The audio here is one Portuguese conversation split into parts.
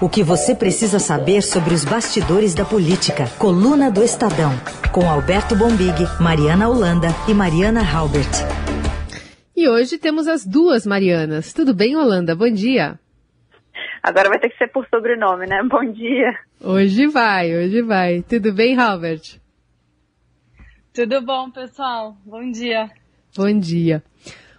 O que você precisa saber sobre os bastidores da política. Coluna do Estadão. Com Alberto Bombig, Mariana Holanda e Mariana Halbert. E hoje temos as duas Marianas. Tudo bem, Holanda? Bom dia. Agora vai ter que ser por sobrenome, né? Bom dia. Hoje vai, hoje vai. Tudo bem, Halbert? Tudo bom, pessoal? Bom dia. Bom dia.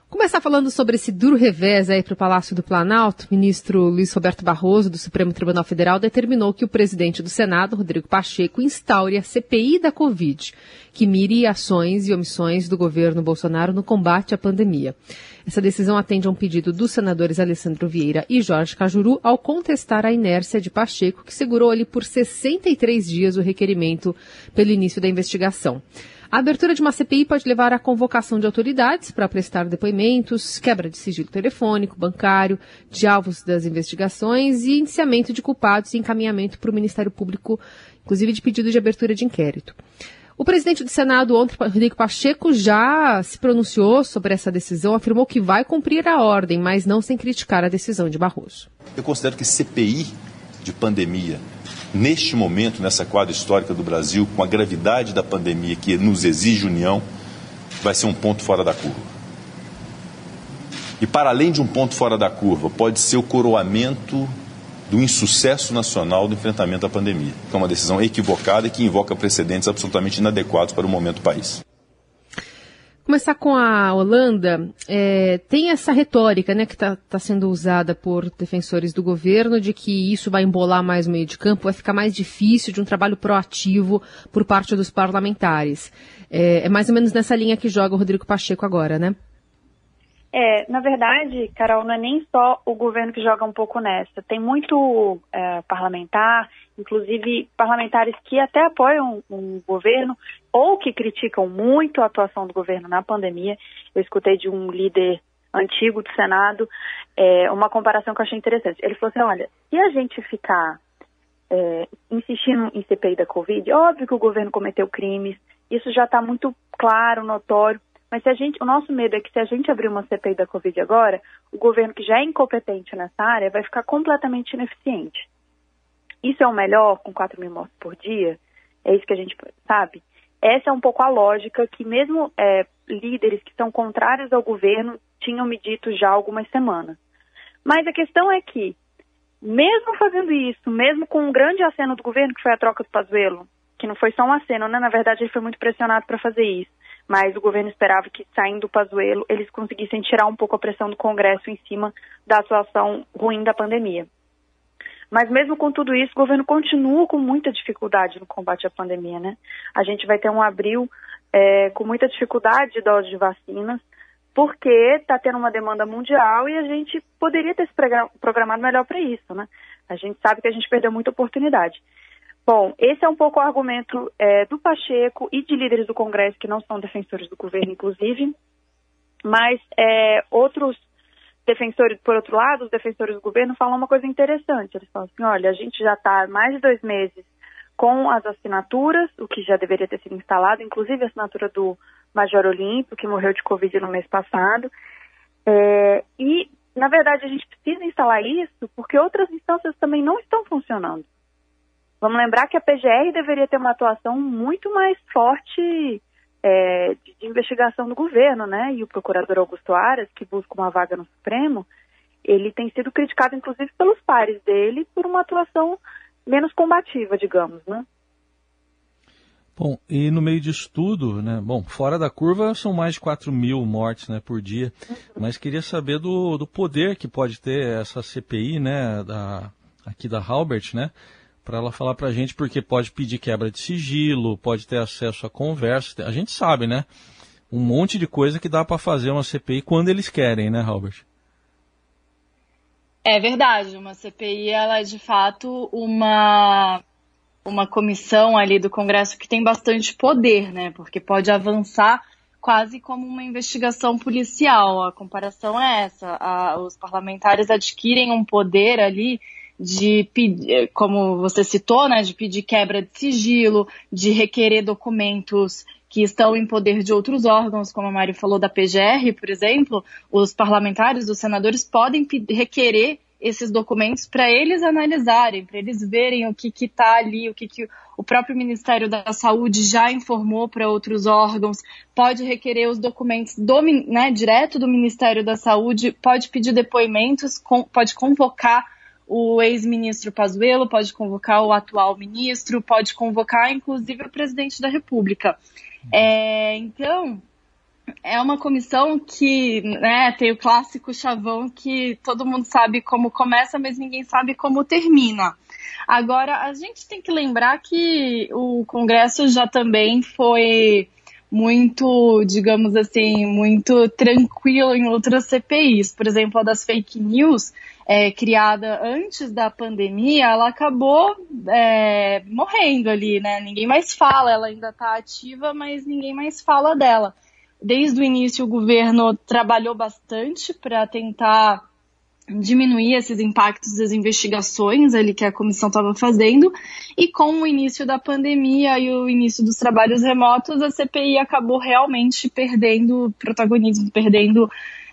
Começar falando sobre esse duro revés aí para o Palácio do Planalto, o ministro Luiz Roberto Barroso, do Supremo Tribunal Federal, determinou que o presidente do Senado, Rodrigo Pacheco, instaure a CPI da Covid, que mire ações e omissões do governo Bolsonaro no combate à pandemia. Essa decisão atende a um pedido dos senadores Alessandro Vieira e Jorge Cajuru ao contestar a inércia de Pacheco, que segurou ali por 63 dias o requerimento pelo início da investigação. A abertura de uma CPI pode levar à convocação de autoridades para prestar depoimentos, quebra de sigilo telefônico, bancário, de alvos das investigações e indiciamento de culpados e encaminhamento para o Ministério Público, inclusive de pedido de abertura de inquérito. O presidente do Senado, ontem, Rodrigo Pacheco, já se pronunciou sobre essa decisão, afirmou que vai cumprir a ordem, mas não sem criticar a decisão de Barroso. Eu considero que CPI de pandemia neste momento, nessa quadra histórica do Brasil, com a gravidade da pandemia que nos exige união, vai ser um ponto fora da curva. E para além de um ponto fora da curva, pode ser o coroamento do insucesso nacional do enfrentamento à pandemia, é uma decisão equivocada e que invoca precedentes absolutamente inadequados para o momento do país. Começar com a Holanda, é, tem essa retórica né, que está tá sendo usada por defensores do governo de que isso vai embolar mais o meio de campo, vai ficar mais difícil de um trabalho proativo por parte dos parlamentares. É, é mais ou menos nessa linha que joga o Rodrigo Pacheco agora, né? É, na verdade, Carol, não é nem só o governo que joga um pouco nessa. Tem muito é, parlamentar, inclusive parlamentares que até apoiam o governo ou que criticam muito a atuação do governo na pandemia. Eu escutei de um líder antigo do Senado é, uma comparação que eu achei interessante. Ele falou assim: olha, se a gente ficar é, insistindo em CPI da Covid, óbvio que o governo cometeu crimes, isso já está muito claro, notório. Mas se a gente, o nosso medo é que se a gente abrir uma CPI da Covid agora, o governo que já é incompetente nessa área vai ficar completamente ineficiente. Isso é o melhor com 4 mil mortes por dia? É isso que a gente sabe? Essa é um pouco a lógica que mesmo é, líderes que são contrários ao governo tinham me dito já há algumas semanas. Mas a questão é que, mesmo fazendo isso, mesmo com um grande aceno do governo, que foi a troca do Pazuello, que não foi só um aceno, né? Na verdade, ele foi muito pressionado para fazer isso mas o governo esperava que, saindo do Pazuello, eles conseguissem tirar um pouco a pressão do Congresso em cima da situação ruim da pandemia. Mas mesmo com tudo isso, o governo continua com muita dificuldade no combate à pandemia, né? A gente vai ter um abril é, com muita dificuldade de doses de vacinas, porque está tendo uma demanda mundial e a gente poderia ter se programado melhor para isso, né? A gente sabe que a gente perdeu muita oportunidade. Bom, esse é um pouco o argumento é, do Pacheco e de líderes do Congresso que não são defensores do governo, inclusive, mas é, outros defensores, por outro lado, os defensores do governo falam uma coisa interessante. Eles falam assim: olha, a gente já está mais de dois meses com as assinaturas, o que já deveria ter sido instalado, inclusive a assinatura do Major Olímpio, que morreu de Covid no mês passado. É, e, na verdade, a gente precisa instalar isso porque outras instâncias também não estão funcionando. Vamos lembrar que a PGR deveria ter uma atuação muito mais forte é, de, de, investigação do governo, né? E o procurador Augusto Aras, que busca uma vaga no Supremo, ele tem sido criticado, inclusive, pelos pares dele por uma atuação menos combativa, digamos, né? Bom, e no meio disso tudo, né? Bom, fora da curva são mais de 4 mil mortes né, por dia, uhum. mas queria saber do, do poder que pode ter essa CPI, né, da, aqui da Halbert, né? Para ela falar para a gente, porque pode pedir quebra de sigilo, pode ter acesso a conversa. A gente sabe, né? Um monte de coisa que dá para fazer uma CPI quando eles querem, né, Robert? É verdade. Uma CPI, ela é de fato uma uma comissão ali do Congresso que tem bastante poder, né? Porque pode avançar quase como uma investigação policial. A comparação é essa. A, os parlamentares adquirem um poder ali de pedir, como você citou, né, de pedir quebra de sigilo, de requerer documentos que estão em poder de outros órgãos, como a Mari falou da PGR, por exemplo, os parlamentares, os senadores podem requerer esses documentos para eles analisarem, para eles verem o que está ali, o que, que o próprio Ministério da Saúde já informou para outros órgãos, pode requerer os documentos do, né, direto do Ministério da Saúde, pode pedir depoimentos, com, pode convocar o ex-ministro Pazuello, pode convocar o atual ministro, pode convocar inclusive o presidente da República. É, então, é uma comissão que né, tem o clássico chavão que todo mundo sabe como começa, mas ninguém sabe como termina. Agora, a gente tem que lembrar que o Congresso já também foi muito, digamos assim, muito tranquilo em outras CPIs. Por exemplo, a das fake news, é, criada antes da pandemia, ela acabou é, morrendo ali, né? Ninguém mais fala, ela ainda está ativa, mas ninguém mais fala dela. Desde o início, o governo trabalhou bastante para tentar diminuir esses impactos das investigações ali que a comissão estava fazendo e com o início da pandemia e o início dos trabalhos remotos a CPI acabou realmente perdendo protagonismo, perdendo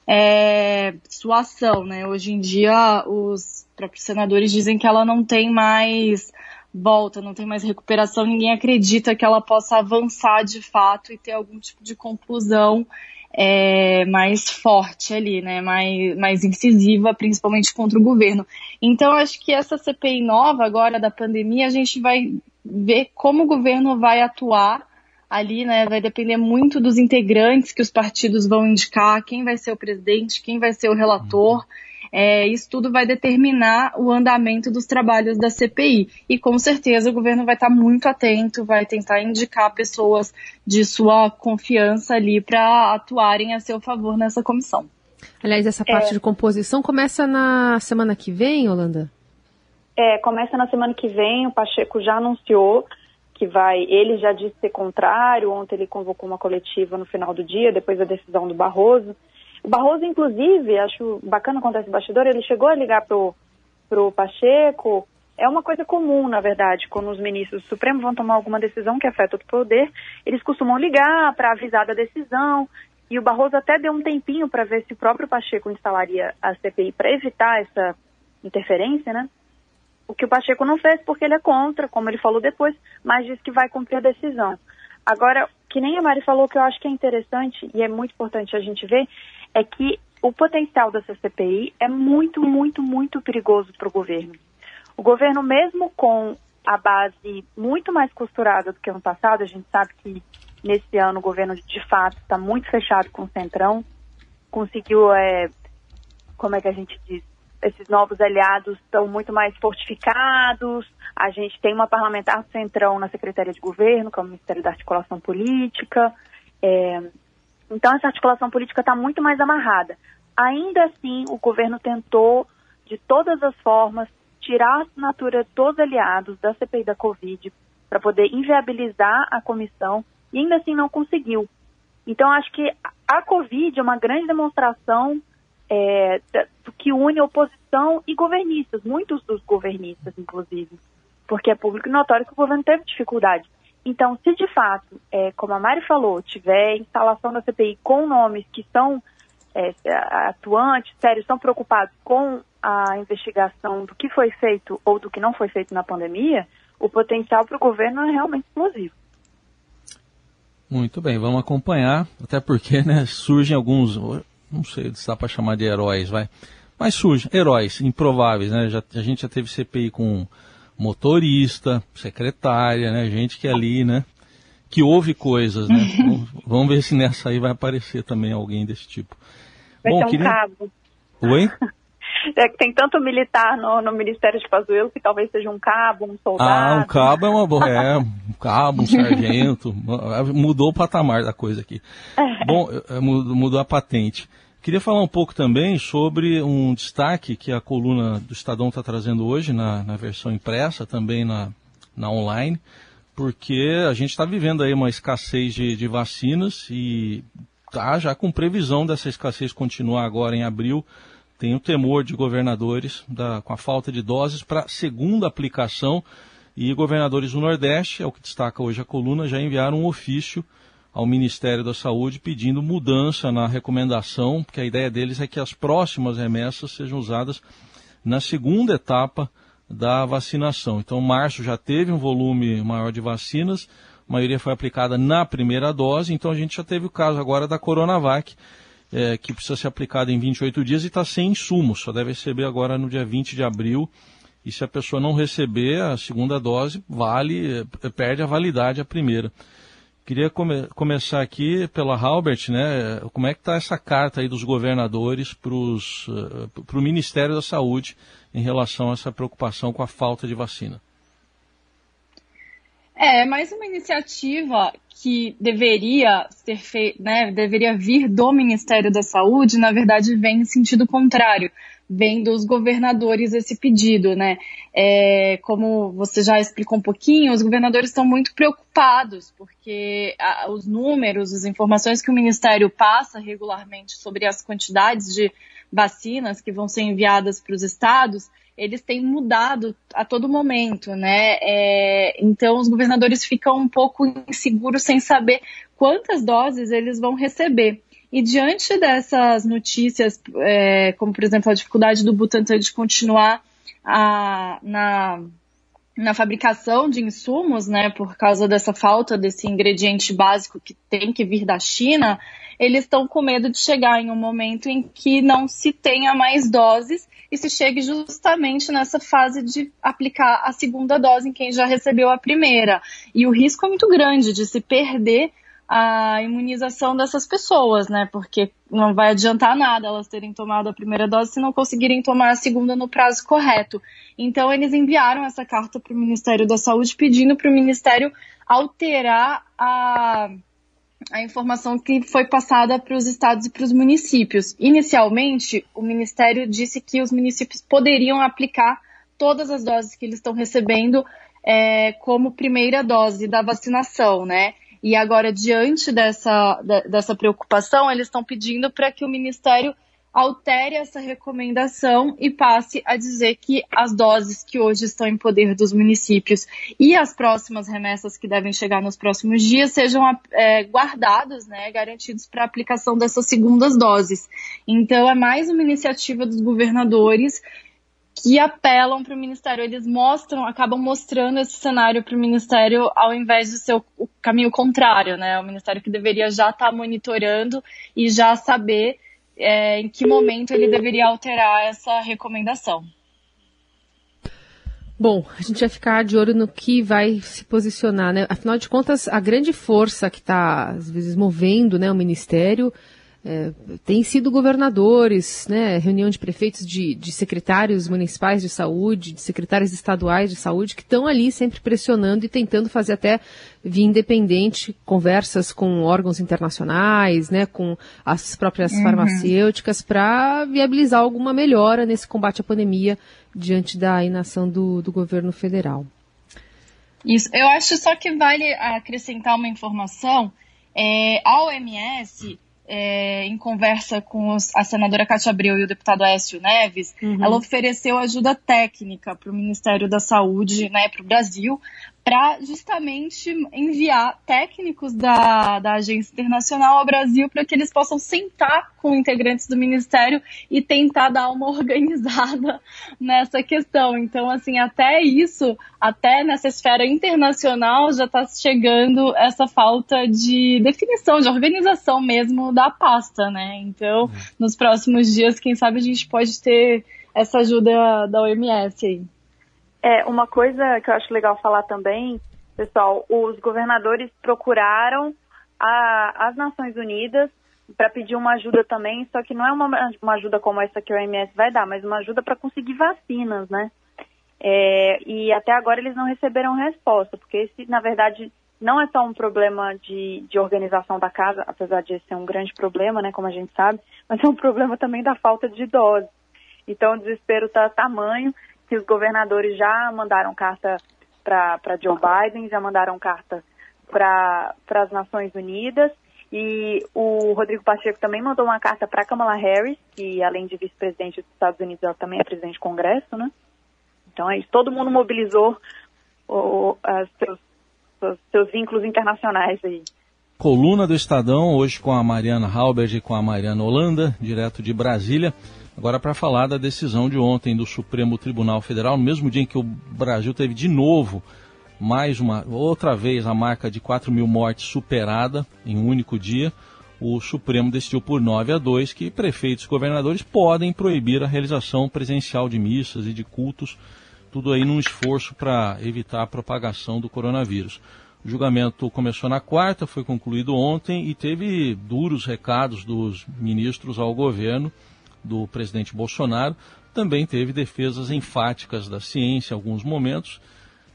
é, sua ação, né? Hoje em dia os próprios senadores dizem que ela não tem mais volta, não tem mais recuperação, ninguém acredita que ela possa avançar de fato e ter algum tipo de conclusão é, mais forte ali, né, mais, mais incisiva, principalmente contra o governo. Então, acho que essa CPI nova agora da pandemia, a gente vai ver como o governo vai atuar ali, né, vai depender muito dos integrantes que os partidos vão indicar, quem vai ser o presidente, quem vai ser o relator. Uhum é, isso tudo vai determinar o andamento dos trabalhos da CPI. E com certeza o governo vai estar muito atento, vai tentar indicar pessoas de sua confiança ali para atuarem a seu favor nessa comissão. Aliás, essa parte é, de composição começa na semana que vem, Holanda? É, começa na semana que vem, o Pacheco já anunciou que vai, ele já disse ser contrário, ontem ele convocou uma coletiva no final do dia, depois da decisão do Barroso, o Barroso, inclusive, acho bacana contar esse bastidor, ele chegou a ligar pro, pro Pacheco. É uma coisa comum, na verdade, quando os ministros do Supremo vão tomar alguma decisão que afeta o poder, eles costumam ligar para avisar da decisão. E o Barroso até deu um tempinho para ver se o próprio Pacheco instalaria a CPI para evitar essa interferência, né? O que o Pacheco não fez porque ele é contra, como ele falou depois, mas disse que vai cumprir a decisão. Agora, que nem a Mari falou, que eu acho que é interessante e é muito importante a gente ver, é que o potencial dessa CPI é muito, muito, muito perigoso para o governo. O governo, mesmo com a base muito mais costurada do que ano passado, a gente sabe que nesse ano o governo de fato está muito fechado com o Centrão, conseguiu, é, como é que a gente diz, esses novos aliados estão muito mais fortificados, a gente tem uma parlamentar do Centrão na Secretaria de Governo, que é o Ministério da Articulação Política, é, então, essa articulação política está muito mais amarrada. Ainda assim, o governo tentou, de todas as formas, tirar a assinatura dos aliados da CPI da Covid para poder inviabilizar a comissão e ainda assim não conseguiu. Então, acho que a Covid é uma grande demonstração é, do que une oposição e governistas, muitos dos governistas, inclusive, porque é público e notório que o governo teve dificuldade então, se de fato, é, como a Mari falou, tiver instalação da CPI com nomes que são é, atuantes, sérios, estão preocupados com a investigação do que foi feito ou do que não foi feito na pandemia, o potencial para o governo é realmente explosivo. Muito bem, vamos acompanhar, até porque né, surgem alguns, não sei se dá para chamar de heróis, vai, mas surgem heróis improváveis, né? Já, a gente já teve CPI com motorista, secretária, né? Gente que é ali, né? Que ouve coisas, né? Vamos ver se nessa aí vai aparecer também alguém desse tipo. Vai Bom, ser um queria... cabo. Oi? É que tem tanto militar no, no Ministério de Pazuello que talvez seja um cabo, um soldado. Ah, um cabo é uma boa. É, um cabo, um sargento. mudou o patamar da coisa aqui. Bom, é, mudou a patente. Queria falar um pouco também sobre um destaque que a coluna do Estadão está trazendo hoje na, na, versão impressa, também na, na online, porque a gente está vivendo aí uma escassez de, de vacinas e tá já com previsão dessa escassez continuar agora em abril. Tem o temor de governadores da, com a falta de doses para segunda aplicação e governadores do Nordeste, é o que destaca hoje a coluna, já enviaram um ofício ao Ministério da Saúde pedindo mudança na recomendação, porque a ideia deles é que as próximas remessas sejam usadas na segunda etapa da vacinação. Então, março já teve um volume maior de vacinas, a maioria foi aplicada na primeira dose, então a gente já teve o caso agora da Coronavac, é, que precisa ser aplicada em 28 dias e está sem insumo, só deve receber agora no dia 20 de abril. E se a pessoa não receber a segunda dose, vale, é, perde a validade a primeira. Queria come começar aqui pela Halbert, né? Como é que está essa carta aí dos governadores para uh, o Ministério da Saúde em relação a essa preocupação com a falta de vacina? É, mais uma iniciativa que deveria ser feita, né, deveria vir do Ministério da Saúde, na verdade vem em sentido contrário vem dos governadores esse pedido, né? É, como você já explicou um pouquinho, os governadores estão muito preocupados, porque a, os números, as informações que o Ministério passa regularmente sobre as quantidades de vacinas que vão ser enviadas para os estados, eles têm mudado a todo momento, né? É, então os governadores ficam um pouco inseguros sem saber quantas doses eles vão receber. E diante dessas notícias, é, como por exemplo a dificuldade do Butantan de continuar a, na, na fabricação de insumos, né, por causa dessa falta desse ingrediente básico que tem que vir da China, eles estão com medo de chegar em um momento em que não se tenha mais doses e se chegue justamente nessa fase de aplicar a segunda dose em quem já recebeu a primeira. E o risco é muito grande de se perder a imunização dessas pessoas, né? Porque não vai adiantar nada elas terem tomado a primeira dose se não conseguirem tomar a segunda no prazo correto. Então, eles enviaram essa carta para o Ministério da Saúde pedindo para o Ministério alterar a, a informação que foi passada para os estados e para os municípios. Inicialmente, o Ministério disse que os municípios poderiam aplicar todas as doses que eles estão recebendo é, como primeira dose da vacinação, né? E agora, diante dessa, dessa preocupação, eles estão pedindo para que o Ministério altere essa recomendação e passe a dizer que as doses que hoje estão em poder dos municípios e as próximas remessas que devem chegar nos próximos dias sejam é, guardados, né, garantidos para a aplicação dessas segundas doses. Então, é mais uma iniciativa dos governadores que apelam para o Ministério. Eles mostram, acabam mostrando esse cenário para o Ministério ao invés de ser o, o, caminho contrário, né? O Ministério que deveria já estar tá monitorando e já saber é, em que momento ele deveria alterar essa recomendação. Bom, a gente vai ficar de olho no que vai se posicionar, né? Afinal de contas, a grande força que está, às vezes, movendo né, o Ministério é, tem sido governadores, né, reunião de prefeitos, de, de, secretários municipais de saúde, de secretários estaduais de saúde, que estão ali sempre pressionando e tentando fazer até via independente conversas com órgãos internacionais, né, com as próprias uhum. farmacêuticas, para viabilizar alguma melhora nesse combate à pandemia diante da inação do, do governo federal. Isso. Eu acho só que vale acrescentar uma informação. É, a OMS é, em conversa com os, a senadora Cátia Abreu e o deputado Écio Neves, uhum. ela ofereceu ajuda técnica para o Ministério da Saúde, né, para o Brasil, para justamente enviar técnicos da, da agência internacional ao Brasil para que eles possam sentar com integrantes do ministério e tentar dar uma organizada nessa questão. Então, assim, até isso, até nessa esfera internacional já está chegando essa falta de definição, de organização mesmo da pasta, né? Então, nos próximos dias, quem sabe a gente pode ter essa ajuda da OMS aí. É, uma coisa que eu acho legal falar também, pessoal, os governadores procuraram a, as Nações Unidas para pedir uma ajuda também, só que não é uma, uma ajuda como essa que o OMS vai dar, mas uma ajuda para conseguir vacinas, né? É, e até agora eles não receberam resposta, porque esse, na verdade, não é só um problema de, de organização da casa, apesar de ser um grande problema, né, como a gente sabe, mas é um problema também da falta de doses. Então o desespero está tamanho que os governadores já mandaram carta para Joe Biden, já mandaram carta para as Nações Unidas. E o Rodrigo Pacheco também mandou uma carta para Kamala Harris, que além de vice-presidente dos Estados Unidos, ela também é presidente do Congresso, né? Então é isso, todo mundo mobilizou o, as, seus, seus, seus vínculos internacionais aí. Coluna do Estadão, hoje com a Mariana Halbert e com a Mariana Holanda, direto de Brasília. Agora, para falar da decisão de ontem do Supremo Tribunal Federal, no mesmo dia em que o Brasil teve de novo, mais uma, outra vez, a marca de 4 mil mortes superada em um único dia, o Supremo decidiu por 9 a 2 que prefeitos e governadores podem proibir a realização presencial de missas e de cultos, tudo aí num esforço para evitar a propagação do coronavírus. O julgamento começou na quarta, foi concluído ontem e teve duros recados dos ministros ao governo do presidente Bolsonaro. Também teve defesas enfáticas da ciência em alguns momentos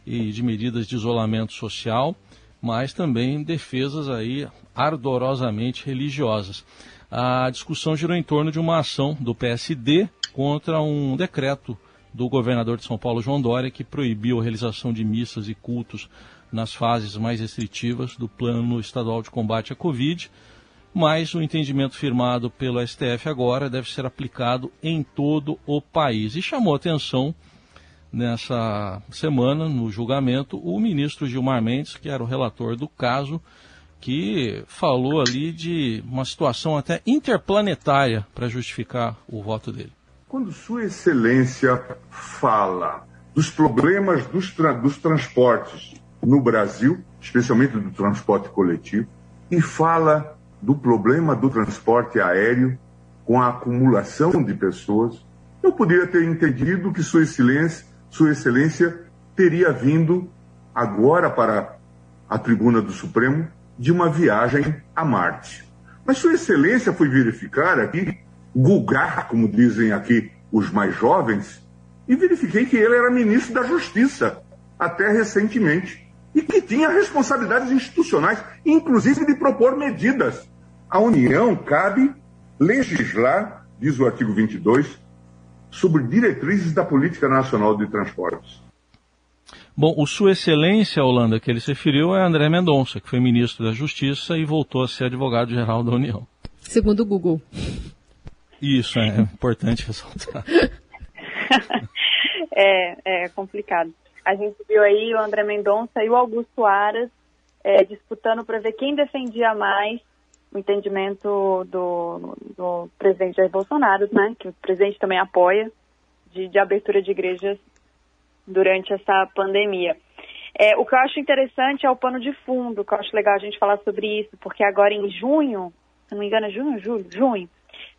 e de medidas de isolamento social, mas também defesas aí ardorosamente religiosas. A discussão girou em torno de uma ação do PSD contra um decreto do governador de São Paulo, João Dória, que proibiu a realização de missas e cultos nas fases mais restritivas do Plano Estadual de Combate à Covid, mas o entendimento firmado pelo STF agora deve ser aplicado em todo o país. E chamou atenção nessa semana, no julgamento, o ministro Gilmar Mendes, que era o relator do caso, que falou ali de uma situação até interplanetária para justificar o voto dele. Quando Sua Excelência fala dos problemas dos, tra dos transportes no Brasil, especialmente do transporte coletivo, e fala do problema do transporte aéreo com a acumulação de pessoas, eu poderia ter entendido que Sua Excelência, Sua Excelência teria vindo agora para a tribuna do Supremo de uma viagem a Marte. Mas Sua Excelência foi verificar aqui, gulgar, como dizem aqui os mais jovens, e verifiquei que ele era ministro da Justiça até recentemente e que tinha responsabilidades institucionais, inclusive de propor medidas. A União cabe legislar, diz o artigo 22, sobre diretrizes da Política Nacional de Transportes. Bom, o Sua Excelência, Holanda, que ele se referiu é André Mendonça, que foi ministro da Justiça e voltou a ser advogado-geral da União. Segundo o Google. Isso, é importante ressaltar. é, é complicado. A gente viu aí o André Mendonça e o Augusto Aras é, disputando para ver quem defendia mais o entendimento do, do presidente Jair Bolsonaro, né, que o presidente também apoia, de, de abertura de igrejas durante essa pandemia. É, o que eu acho interessante é o pano de fundo, que eu acho legal a gente falar sobre isso, porque agora em junho, se não me engano é junho, julho, junho,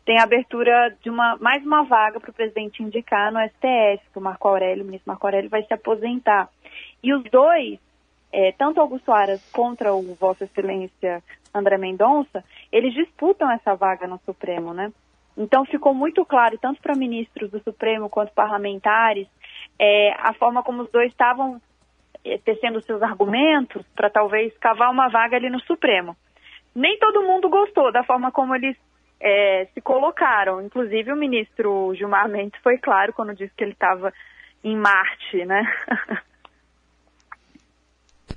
tem a abertura de uma, mais uma vaga para o presidente indicar no STF, que o Marco Aurélio, o ministro Marco Aurélio, vai se aposentar. E os dois, é, tanto Augusto Aras contra o Vossa Excelência André Mendonça, eles disputam essa vaga no Supremo, né? Então ficou muito claro, tanto para ministros do Supremo quanto parlamentares, é, a forma como os dois estavam é, tecendo seus argumentos para talvez cavar uma vaga ali no Supremo. Nem todo mundo gostou da forma como eles é, se colocaram. Inclusive o ministro Gilmar Mendes foi claro quando disse que ele estava em Marte, né?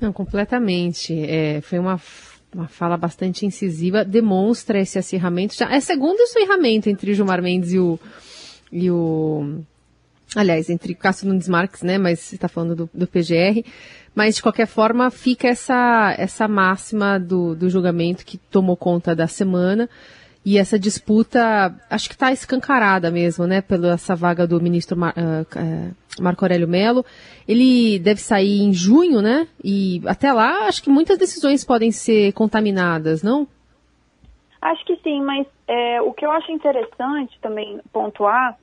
Não, completamente. É, foi uma, uma fala bastante incisiva, demonstra esse acirramento. Já é segundo acirramento entre Gilmar Mendes e o, e o aliás, entre Cássio Nunes Marques, né, mas você está falando do, do, PGR, mas de qualquer forma fica essa, essa máxima do, do julgamento que tomou conta da semana, e essa disputa, acho que está escancarada mesmo, né, pela essa vaga do ministro Mar, uh, Marco Aurélio Melo. Ele deve sair em junho, né? E até lá, acho que muitas decisões podem ser contaminadas, não? Acho que sim, mas é, o que eu acho interessante também pontuar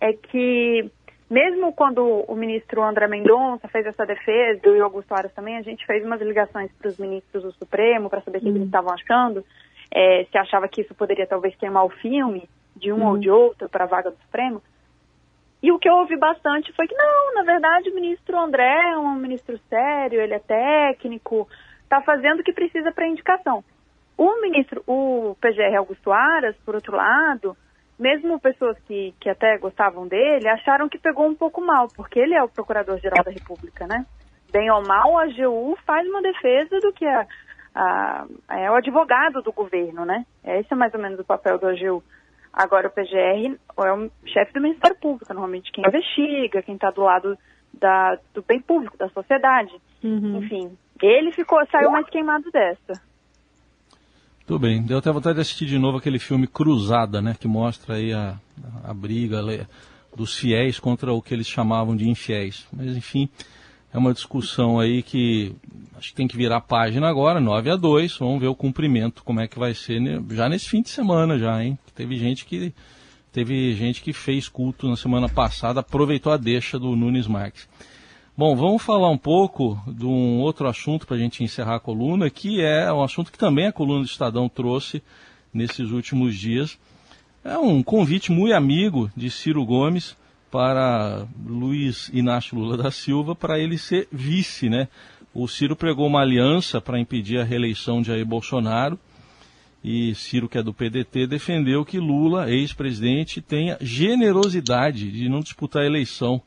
é que mesmo quando o ministro André Mendonça fez essa defesa, e o Augusto Aras também, a gente fez umas ligações para os ministros do Supremo para saber o que eles estavam achando é, se achava que isso poderia talvez queimar o filme de um uhum. ou de outro para a vaga do Supremo. E o que eu ouvi bastante foi que não, na verdade o ministro André é um ministro sério, ele é técnico, está fazendo o que precisa para indicação. O ministro, o PGR Augusto Aras, por outro lado, mesmo pessoas que, que até gostavam dele, acharam que pegou um pouco mal, porque ele é o Procurador-Geral da República, né? Bem ou mal, a AGU faz uma defesa do que a, a, é o advogado do governo, né? Esse é mais ou menos o papel do AGU. Agora, o PGR é o chefe do Ministério Público, normalmente quem investiga, quem está do lado da, do bem público, da sociedade. Uhum. Enfim, ele ficou, saiu mais queimado dessa. Tudo bem. Deu até vontade de assistir de novo aquele filme Cruzada, né? Que mostra aí a, a briga dos fiéis contra o que eles chamavam de infiéis. Mas, enfim, é uma discussão aí que acho que tem que virar a página agora, 9 a 2. Vamos ver o cumprimento, como é que vai ser já nesse fim de semana já, hein? Teve gente que teve gente que fez culto na semana passada, aproveitou a deixa do Nunes Marques. Bom, vamos falar um pouco de um outro assunto para a gente encerrar a coluna, que é um assunto que também a coluna do Estadão trouxe nesses últimos dias. É um convite muito amigo de Ciro Gomes para Luiz Inácio Lula da Silva para ele ser vice, né? O Ciro pregou uma aliança para impedir a reeleição de Jair Bolsonaro e Ciro, que é do PDT, defendeu que Lula, ex-presidente, tenha generosidade de não disputar a eleição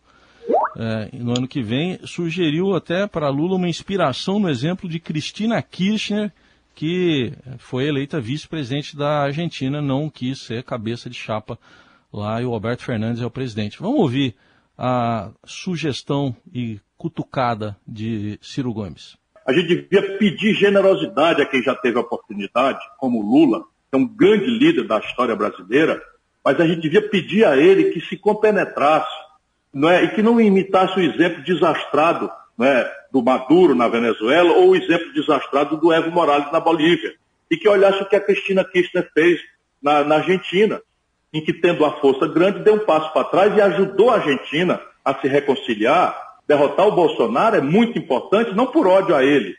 é, no ano que vem. Sugeriu até para Lula uma inspiração no exemplo de Cristina Kirchner, que foi eleita vice-presidente da Argentina, não quis ser cabeça de chapa lá e o Alberto Fernandes é o presidente. Vamos ouvir a sugestão e cutucada de Ciro Gomes. A gente devia pedir generosidade a quem já teve a oportunidade, como Lula, que é um grande líder da história brasileira, mas a gente devia pedir a ele que se compenetrasse não é, e que não imitasse o exemplo desastrado não é, do Maduro na Venezuela ou o exemplo desastrado do Evo Morales na Bolívia. E que olhasse o que a Cristina Kirchner fez na, na Argentina em que, tendo a força grande, deu um passo para trás e ajudou a Argentina a se reconciliar. Derrotar o Bolsonaro é muito importante, não por ódio a ele,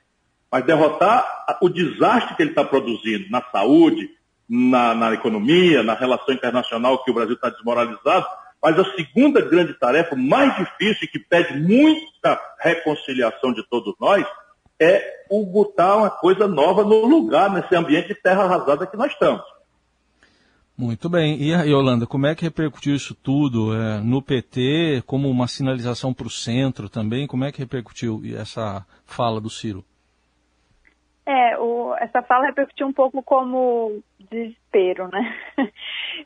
mas derrotar o desastre que ele está produzindo na saúde, na, na, economia, na relação internacional que o Brasil está desmoralizado. Mas a segunda grande tarefa, mais difícil e que pede muita reconciliação de todos nós, é o botar uma coisa nova no lugar, nesse ambiente de terra arrasada que nós estamos. Muito bem. E, Yolanda, como é que repercutiu isso tudo é, no PT, como uma sinalização para o centro também? Como é que repercutiu essa fala do Ciro? É, o, essa fala repercutiu um pouco como desespero, né?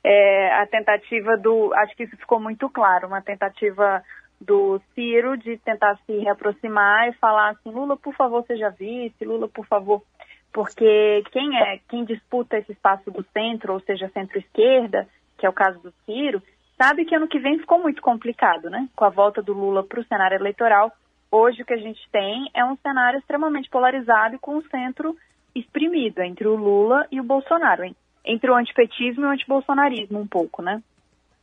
É, a tentativa do. Acho que isso ficou muito claro, uma tentativa do Ciro de tentar se reaproximar e falar assim: Lula, por favor, seja vice, Lula, por favor, porque quem é quem disputa esse espaço do centro, ou seja, centro-esquerda, que é o caso do Ciro, sabe que ano que vem ficou muito complicado, né? Com a volta do Lula para o cenário eleitoral, hoje o que a gente tem é um cenário extremamente polarizado e com o centro exprimido entre o Lula e o Bolsonaro, hein? entre o antipetismo e o antibolsonarismo um pouco, né?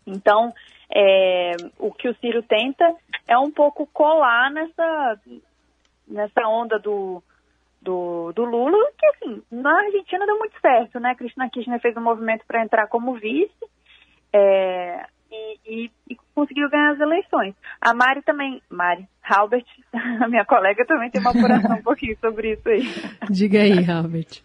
Então, é, o que o Ciro tenta é um pouco colar nessa, nessa onda do, do, do Lula, que assim, na Argentina deu muito certo, né? Cristina Kirchner fez um movimento para entrar como vice é, e, e, e, conseguiu ganhar as eleições. A Mari também, Mari, Halbert, a minha colega também tem uma apuração um pouquinho sobre isso aí. Diga aí, Halbert.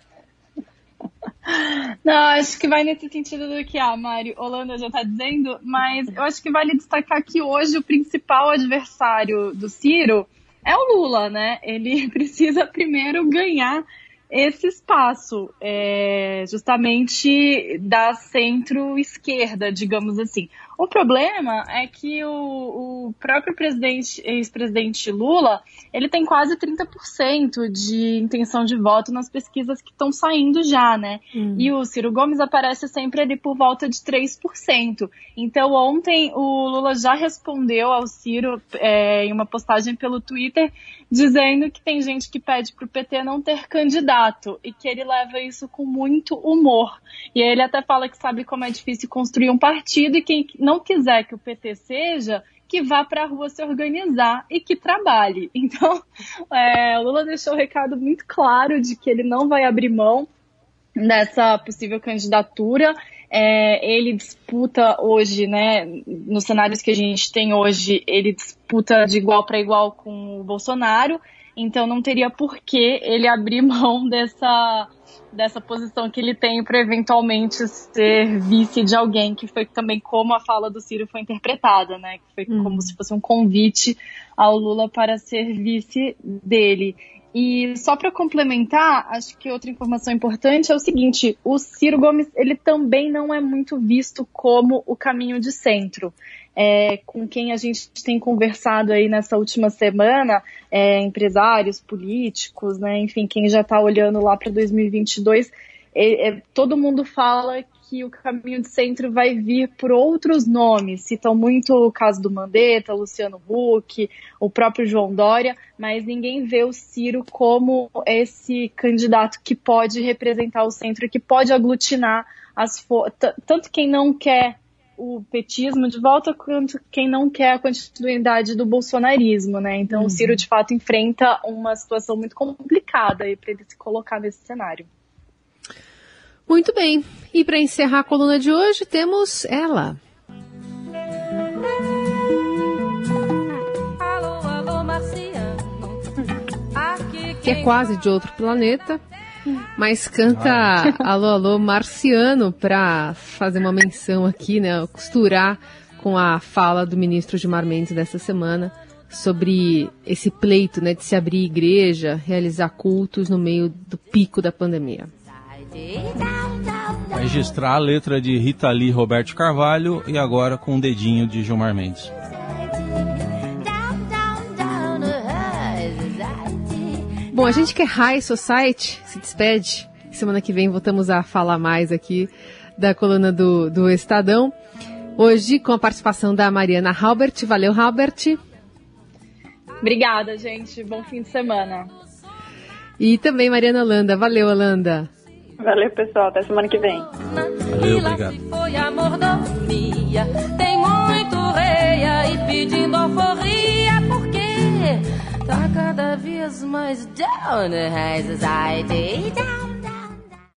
Não, acho que vai nesse sentido do que a Mari Holanda já está dizendo, mas eu acho que vale destacar que hoje o principal adversário do Ciro é o Lula, né? Ele precisa primeiro ganhar esse espaço, é, justamente da centro-esquerda, digamos assim. O problema é que o, o próprio presidente, ex-presidente Lula, ele tem quase 30% de intenção de voto nas pesquisas que estão saindo já, né? Hum. E o Ciro Gomes aparece sempre ali por volta de 3%. Então ontem o Lula já respondeu ao Ciro é, em uma postagem pelo Twitter, dizendo que tem gente que pede para o PT não ter candidato e que ele leva isso com muito humor. E ele até fala que sabe como é difícil construir um partido e quem não quiser que o PT seja, que vá para a rua se organizar e que trabalhe. Então, é, Lula deixou o recado muito claro de que ele não vai abrir mão dessa possível candidatura. É, ele disputa hoje, né, nos cenários que a gente tem hoje, ele disputa de igual para igual com o Bolsonaro, então não teria por que ele abrir mão dessa dessa posição que ele tem para eventualmente ser vice de alguém, que foi também como a fala do Ciro foi interpretada, né? Que foi uhum. como se fosse um convite ao Lula para ser vice dele. E só para complementar, acho que outra informação importante é o seguinte: o Ciro Gomes ele também não é muito visto como o caminho de centro. É, com quem a gente tem conversado aí nessa última semana, é, empresários, políticos, né, enfim, quem já está olhando lá para 2022, é, é, todo mundo fala que o caminho de centro vai vir por outros nomes. Citam muito o caso do Mandetta, Luciano Huck, o próprio João Dória, mas ninguém vê o Ciro como esse candidato que pode representar o centro, que pode aglutinar as tanto quem não quer o petismo de volta quanto quem não quer a continuidade do bolsonarismo, né? Então uhum. o Ciro de fato enfrenta uma situação muito complicada para ele se colocar nesse cenário. Muito bem. E para encerrar a coluna de hoje, temos ela. Que é quase de outro planeta, mas canta Alô Alô Marciano para fazer uma menção aqui, né? Costurar com a fala do ministro Gilmar Mendes dessa semana sobre esse pleito né, de se abrir igreja, realizar cultos no meio do pico da pandemia registrar a letra de Rita Lee Roberto Carvalho e agora com o um dedinho de Gilmar Mendes. Bom, a gente que é High Society se despede. Semana que vem voltamos a falar mais aqui da coluna do, do Estadão. Hoje com a participação da Mariana Halbert. Valeu, Halbert. Obrigada, gente. Bom fim de semana. E também Mariana Holanda. Valeu, Holanda. Valeu, pessoal. Até semana que vem. Valeu, obrigado. Foi a mordomia. Tem muito rei aí pedindo alforria, porque tá cada vez mais down high society. Down